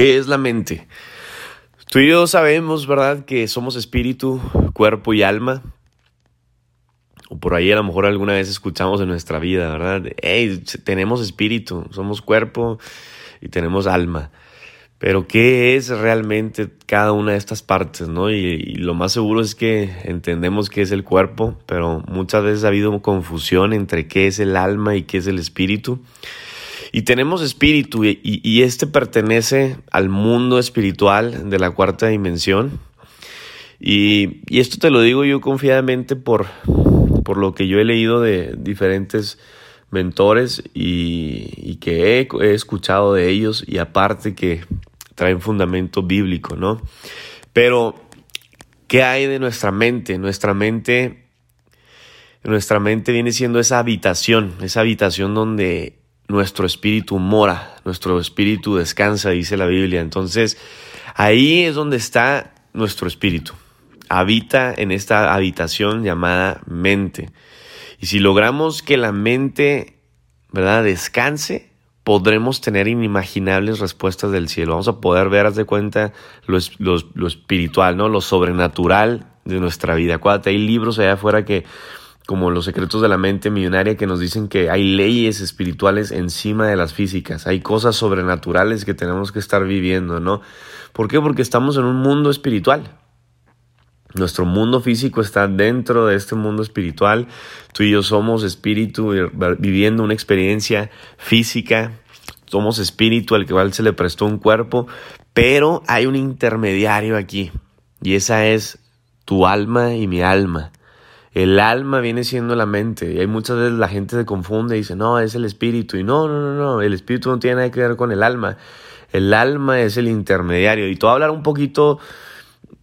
¿Qué es la mente? Tú y yo sabemos, ¿verdad?, que somos espíritu, cuerpo y alma. O por ahí a lo mejor alguna vez escuchamos en nuestra vida, ¿verdad? Hey, tenemos espíritu, somos cuerpo y tenemos alma. Pero ¿qué es realmente cada una de estas partes, no? Y, lo más seguro es que entendemos qué es el cuerpo, pero muchas veces ha habido confusión entre qué es el alma y qué es el espíritu. Y tenemos espíritu y, este pertenece al mundo espiritual de la cuarta dimensión. Y, esto te lo digo yo confiadamente por, por lo que yo he leído de diferentes mentores y, que he, escuchado de ellos y aparte que traen fundamento bíblico, ¿no? Pero, ¿qué hay de nuestra mente? Nuestra mente, nuestra mente viene siendo esa habitación, esa habitación donde nuestro espíritu mora, nuestro espíritu descansa, dice la Biblia. Entonces, ahí es donde está nuestro espíritu. Habita en esta habitación llamada mente. Y si logramos que la mente, ¿verdad?, descanse, podremos tener inimaginables respuestas del cielo. Vamos a poder ver, haz de cuenta, lo, lo espiritual, ¿no? Lo sobrenatural de nuestra vida. Acuérdate, hay libros allá afuera que como los secretos de la mente millonaria que nos dicen que hay leyes espirituales encima de las físicas, hay cosas sobrenaturales que tenemos que estar viviendo, ¿no? ¿Por qué? Porque estamos en un mundo espiritual. Nuestro mundo físico está dentro de este mundo espiritual. Tú y yo somos espíritu viviendo una experiencia física. Somos espíritu al cual se le prestó un cuerpo, pero hay un intermediario aquí y esa es tu alma y mi alma. El alma viene siendo la mente. Y hay muchas veces la gente se confunde y dice, no, es el espíritu. Y no, no, no, no, el espíritu no tiene nada que ver con el alma. El alma es el intermediario. Y tú hablar un poquito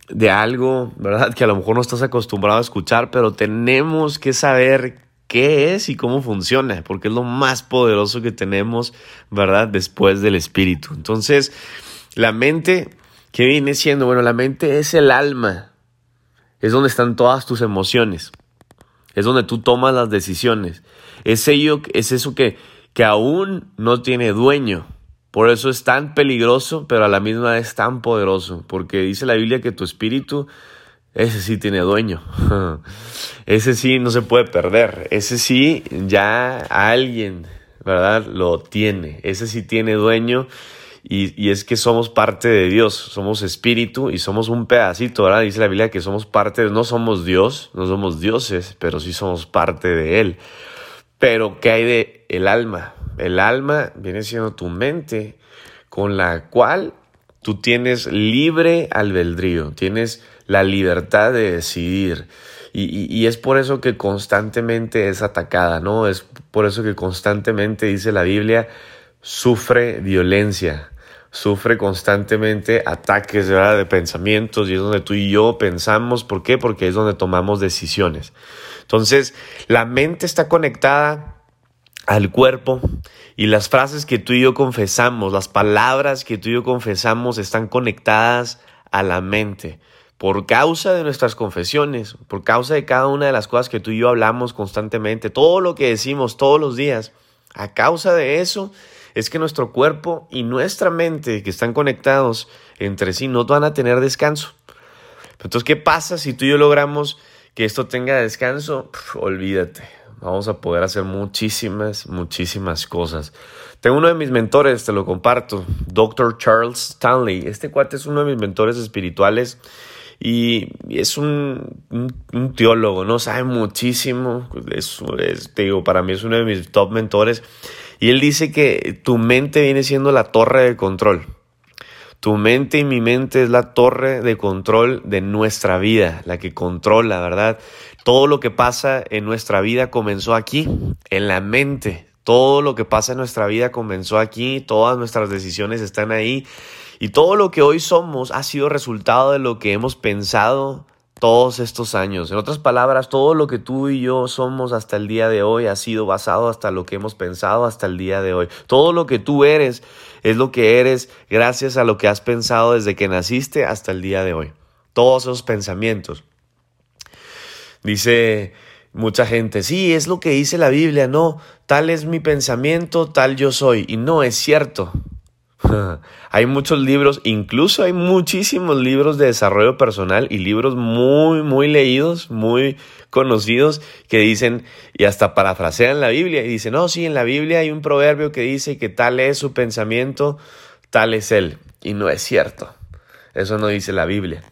de algo, ¿verdad? Que a lo mejor no estás acostumbrado a escuchar, pero tenemos que saber qué es y cómo funciona, porque es lo más poderoso que tenemos, ¿verdad? Después del espíritu. Entonces, la mente, ¿qué viene siendo? Bueno, la mente es el alma, es donde están todas tus emociones. Es donde tú tomas las decisiones. Es, ello, es eso que, que aún no tiene dueño. Por eso es tan peligroso, pero a la misma vez tan poderoso. Porque dice la Biblia que tu espíritu, ese sí tiene dueño. ese sí no se puede perder. Ese sí ya alguien, ¿verdad? Lo tiene. Ese sí tiene dueño y, es que somos parte de Dios, somos espíritu y somos un pedacito, ¿verdad? Dice la Biblia que somos parte, no somos Dios, no somos dioses, pero sí somos parte de Él. Pero, ¿qué hay de el alma? El alma viene siendo tu mente con la cual tú tienes libre albedrío, tienes la libertad de decidir. Y, y, es por eso que constantemente es atacada, ¿no? Es por eso que constantemente dice la Biblia, sufre violencia sufre constantemente ataques de pensamientos y es donde tú y yo pensamos. ¿Por qué? Porque es donde tomamos decisiones. Entonces, la mente está conectada al cuerpo y las frases que tú y yo confesamos, las palabras que tú y yo confesamos están conectadas a la mente. Por causa de nuestras confesiones, por causa de cada una de las cosas que tú y yo hablamos constantemente, todo lo que decimos todos los días, a causa de eso, es que nuestro cuerpo y nuestra mente, que están conectados entre sí, no van a tener descanso. Entonces, ¿qué pasa si tú y yo logramos que esto tenga descanso? olvídate, vamos a poder hacer muchísimas, muchísimas cosas. Tengo uno de mis mentores, te lo comparto, Dr. Charles Stanley. Este cuate es uno de mis mentores espirituales y es un, teólogo, ¿no? Sabe muchísimo. Es, digo, para mí es uno de mis top mentores. Y él dice que tu mente viene siendo la torre de control. Tu mente y mi mente es la torre de control de nuestra vida, la que controla, ¿verdad? Todo lo que pasa en nuestra vida comenzó aquí, en la mente. Todo lo que pasa en nuestra vida comenzó aquí, todas nuestras decisiones están ahí y todo lo que hoy somos ha sido resultado de lo que hemos pensado, todos estos años. En otras palabras, todo lo que tú y yo somos hasta el día de hoy ha sido basado hasta lo que hemos pensado hasta el día de hoy. Todo lo que tú eres es lo que eres gracias a lo que has pensado desde que naciste hasta el día de hoy. Todos esos pensamientos. Dice mucha gente, sí, es lo que dice la Biblia, no, tal es mi pensamiento, tal yo soy. Y no es cierto. hay muchos libros, incluso hay muchísimos libros de desarrollo personal y libros muy, muy leídos, muy conocidos que dicen, y hasta parafrasean la Biblia, y dicen, no, sí, en la Biblia hay un proverbio que dice que tal es su pensamiento, tal es él. Y no es cierto. Eso no dice la Biblia.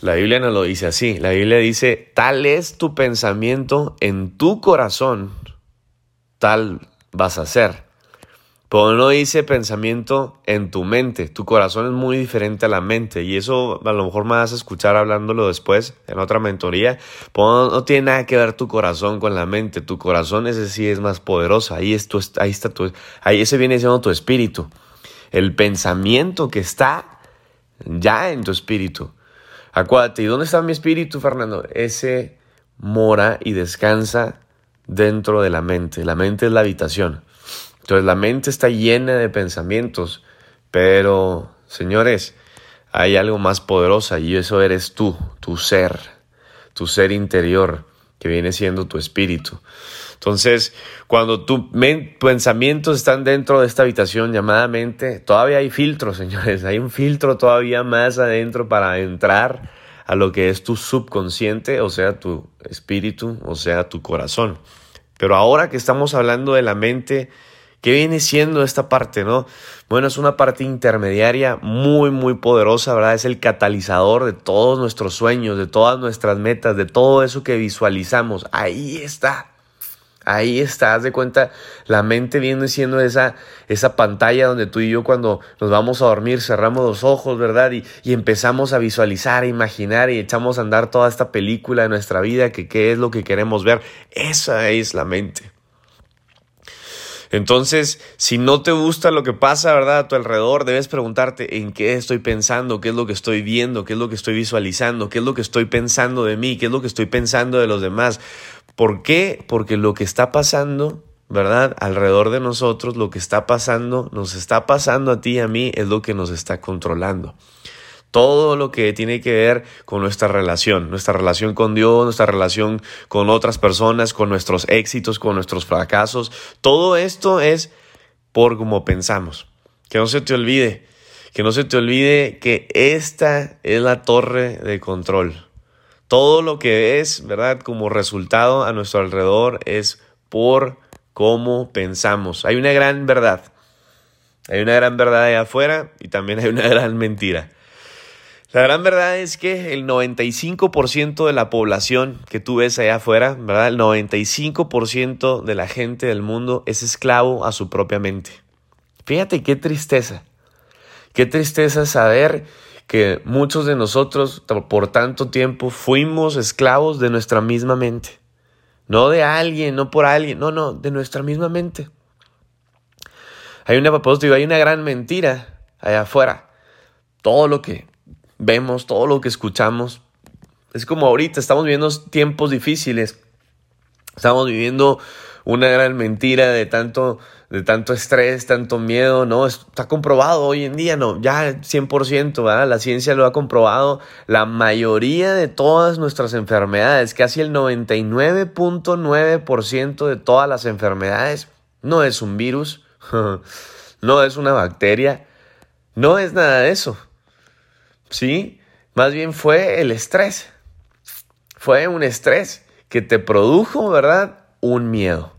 La Biblia no lo dice así. La Biblia dice, tal es tu pensamiento en tu corazón, tal vas a ser. Pero no dice pensamiento en tu mente. Tu corazón es muy diferente a la mente. Y eso a lo mejor me vas a escuchar hablándolo después en otra mentoría. Pero no, tiene nada que ver tu corazón con la mente. Tu corazón ese sí es más poderoso. Ahí, es ahí está tu, ahí ese viene siendo tu espíritu. El pensamiento que está ya en tu espíritu. Acuérdate, ¿y dónde está mi espíritu, Fernando? Ese mora y descansa dentro de la mente. La mente es la habitación. Entonces la mente está llena de pensamientos, pero señores, hay algo más poderoso y eso eres tú, tu ser, tu ser interior, que viene siendo tu espíritu. Entonces, cuando tus pensamientos están dentro de esta habitación llamada mente, todavía hay filtros, señores, hay un filtro todavía más adentro para entrar a lo que es tu subconsciente, o sea, tu espíritu, o sea, tu corazón. Pero ahora que estamos hablando de la mente, ¿Qué viene siendo esta parte, no? Bueno, es una parte intermediaria muy, muy poderosa, ¿verdad? Es el catalizador de todos nuestros sueños, de todas nuestras metas, de todo eso que visualizamos. Ahí está. Ahí está, haz de cuenta, la mente viene siendo esa, esa pantalla donde tú y yo cuando nos vamos a dormir cerramos los ojos, ¿verdad? Y, y empezamos a visualizar, a imaginar y echamos a andar toda esta película de nuestra vida, que qué es lo que queremos ver. Esa es la mente. Entonces, si no te gusta lo que pasa, ¿verdad? A tu alrededor, debes preguntarte en qué estoy pensando, qué es lo que estoy viendo, qué es lo que estoy visualizando, qué es lo que estoy pensando de mí, qué es lo que estoy pensando de los demás. ¿Por qué? Porque lo que está pasando, ¿verdad? Alrededor de nosotros, lo que está pasando, nos está pasando a ti y a mí, es lo que nos está controlando todo lo que tiene que ver con nuestra relación, nuestra relación con Dios, nuestra relación con otras personas, con nuestros éxitos, con nuestros fracasos. Todo esto es por cómo pensamos. Que no se te olvide, que no se te olvide que esta es la torre de control. Todo lo que es, ¿verdad? Como resultado a nuestro alrededor es por cómo pensamos. Hay una gran verdad. Hay una gran verdad allá afuera y también hay una gran mentira. La gran verdad es que el 95% de la población que tú ves allá afuera, ¿verdad? El 95% de la gente del mundo es esclavo a su propia mente. Fíjate qué tristeza. Qué tristeza saber que muchos de nosotros por tanto tiempo fuimos esclavos de nuestra misma mente. No de alguien, no por alguien, no, no, de nuestra misma mente. Hay una, hay una gran mentira allá afuera. Todo lo que vemos, todo lo que escuchamos. Es como ahorita, estamos viviendo tiempos difíciles. Estamos viviendo una gran mentira de tanto, de tanto estrés, tanto miedo, ¿no? Está comprobado hoy en día, ¿no? Ya 100%, ¿verdad? La ciencia lo ha comprobado. La mayoría de todas nuestras enfermedades, casi el 99.9% de todas las enfermedades, no es un virus, no es una bacteria, no es nada de eso. ¿Sí? Más bien fue el estrés. Fue un estrés que te produjo, ¿verdad? Un miedo.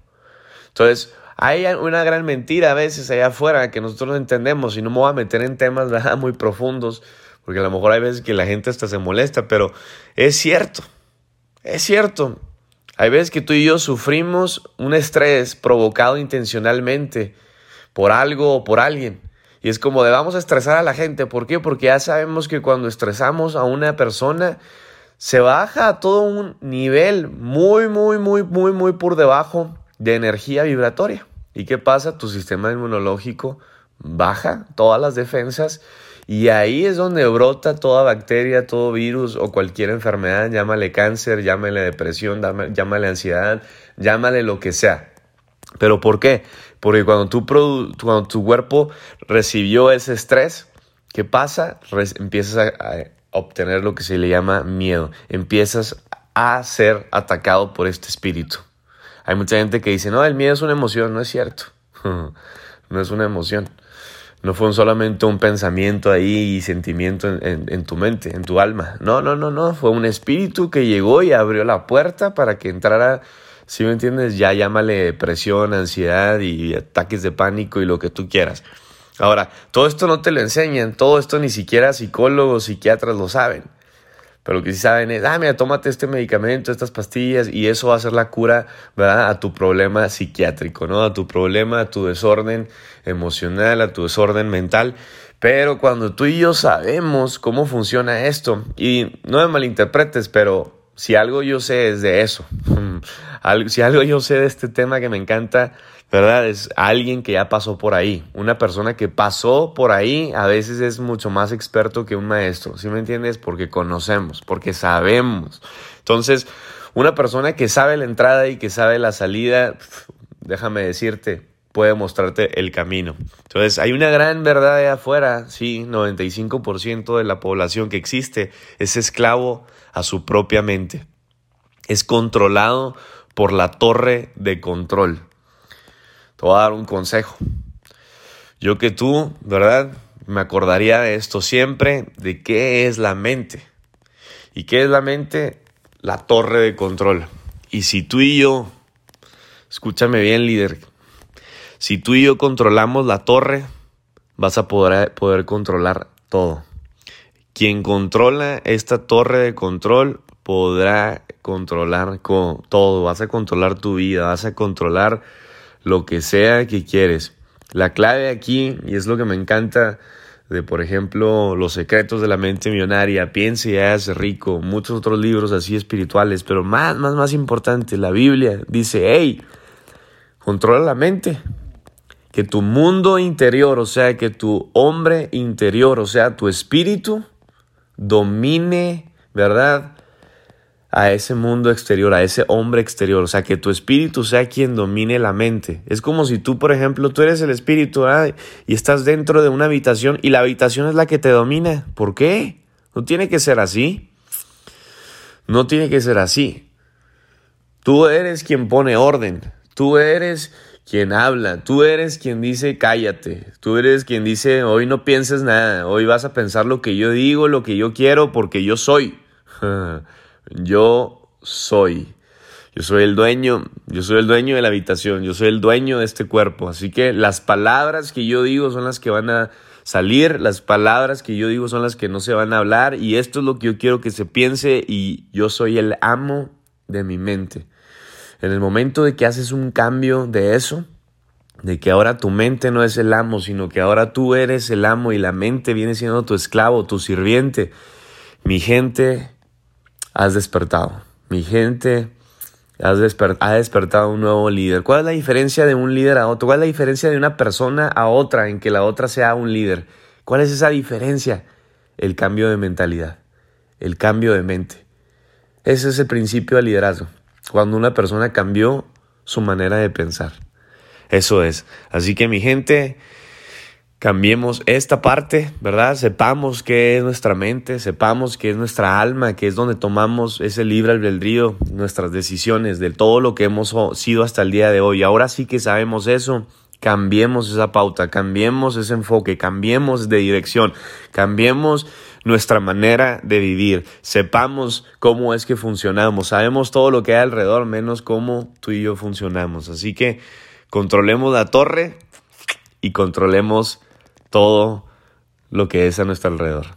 Entonces, hay una gran mentira a veces allá afuera que nosotros no entendemos y no me voy a meter en temas muy profundos, porque a lo mejor hay veces que la gente hasta se molesta, pero es cierto, es cierto. Hay veces que tú y yo sufrimos un estrés provocado intencionalmente por algo o por alguien. Y es como de vamos a estresar a la gente. ¿Por qué? Porque ya sabemos que cuando estresamos a una persona, se baja a todo un nivel muy, muy, muy, muy, muy por debajo de energía vibratoria. ¿Y qué pasa? Tu sistema inmunológico baja todas las defensas y ahí es donde brota toda bacteria, todo virus o cualquier enfermedad, llámale cáncer, llámale depresión, llámale ansiedad, llámale lo que sea. ¿Pero por qué? Porque cuando tu, cuando tu cuerpo recibió ese estrés, ¿qué pasa? empiezas a, obtener lo que se le llama miedo. Empiezas a ser atacado por este espíritu. Hay mucha gente que dice, no, el miedo es una emoción. No es cierto. no es una emoción. No fue solamente un pensamiento ahí y sentimiento en, tu mente, en tu alma. No, no, no, no. Fue un espíritu que llegó y abrió la puerta para que entrara, si me entiendes, ya llámale depresión, ansiedad y ataques de pánico y lo que tú quieras. Ahora, todo esto no te lo enseñan, todo esto ni siquiera psicólogos, psiquiatras lo saben. Pero lo que sí saben es, ah, mira, tómate este medicamento, estas pastillas, y eso va a ser la cura, ¿verdad? A tu problema psiquiátrico, ¿no? A tu problema, a tu desorden emocional, a tu desorden mental. Pero cuando tú y yo sabemos cómo funciona esto, y no me malinterpretes, pero si algo yo sé es de eso, si algo yo sé de este tema que me encanta, ¿verdad? Es alguien que ya pasó por ahí. Una persona que pasó por ahí a veces es mucho más experto que un maestro, ¿sí me entiendes? Porque conocemos, porque sabemos. Entonces, una persona que sabe la entrada y que sabe la salida, déjame decirte, puede mostrarte el camino. Entonces, hay una gran verdad de afuera, sí, 95% de la población que existe es esclavo a su propia mente. Es controlado por la torre de control. Te voy a dar un consejo. Yo que tú, ¿verdad? Me acordaría de esto siempre, de qué es la mente. ¿Y qué es la mente? La torre de control. Y si tú y yo, escúchame bien líder, si tú y yo controlamos la torre, vas a poder, poder controlar todo. Quien controla esta torre de control podrá controlar todo. Vas a controlar tu vida, vas a controlar lo que sea que quieres. La clave aquí, y es lo que me encanta de, por ejemplo, Los secretos de la mente millonaria, Piense y hágase rico, muchos otros libros así espirituales, pero más, más, más importante, la Biblia dice, hey, controla la mente. Que tu mundo interior, o sea, que tu hombre interior, o sea, tu espíritu, domine, ¿verdad? a ese mundo exterior, a ese hombre exterior, o sea, que tu espíritu sea quien domine la mente. Es como si tú, por ejemplo, tú eres el espíritu y estás dentro de una habitación y la habitación es la que te domina. ¿Por qué? No tiene que ser así. No tiene que ser así. Tú eres quien pone orden. Tú eres quien habla. Tú eres quien dice cállate. Tú eres quien dice hoy no pienses nada. Hoy vas a pensar lo que yo digo, lo que yo quiero, porque yo soy. Yo soy. Yo soy el dueño, yo soy el dueño de la habitación, yo soy el dueño de este cuerpo. Así que las palabras que yo digo son las que van a salir, las palabras que yo digo son las que no se van a hablar y esto es lo que yo quiero que se piense y yo soy el amo de mi mente. En el momento de que haces un cambio de eso, de que ahora tu mente no es el amo, sino que ahora tú eres el amo y la mente viene siendo tu esclavo, tu sirviente, mi gente has despertado. Mi gente, has ha despertado un nuevo líder. ¿Cuál es la diferencia de un líder a otro? ¿Cuál es la diferencia de una persona a otra en que la otra sea un líder? ¿Cuál es esa diferencia? El cambio de mentalidad, el cambio de mente. Ese es el principio del liderazgo. Cuando una persona cambió su manera de pensar. Eso es. Así que mi gente, cambiemos esta parte, ¿verdad? Sepamos qué es nuestra mente, sepamos qué es nuestra alma, que es donde tomamos ese libre albedrío, nuestras decisiones, de todo lo que hemos sido hasta el día de hoy. Ahora sí que sabemos eso, cambiemos esa pauta, cambiemos ese enfoque, cambiemos de dirección, cambiemos nuestra manera de vivir, sepamos cómo es que funcionamos, sabemos todo lo que hay alrededor, menos cómo tú y yo funcionamos. Así que controlemos la torre y controlemos todo lo que es a nuestro alrededor.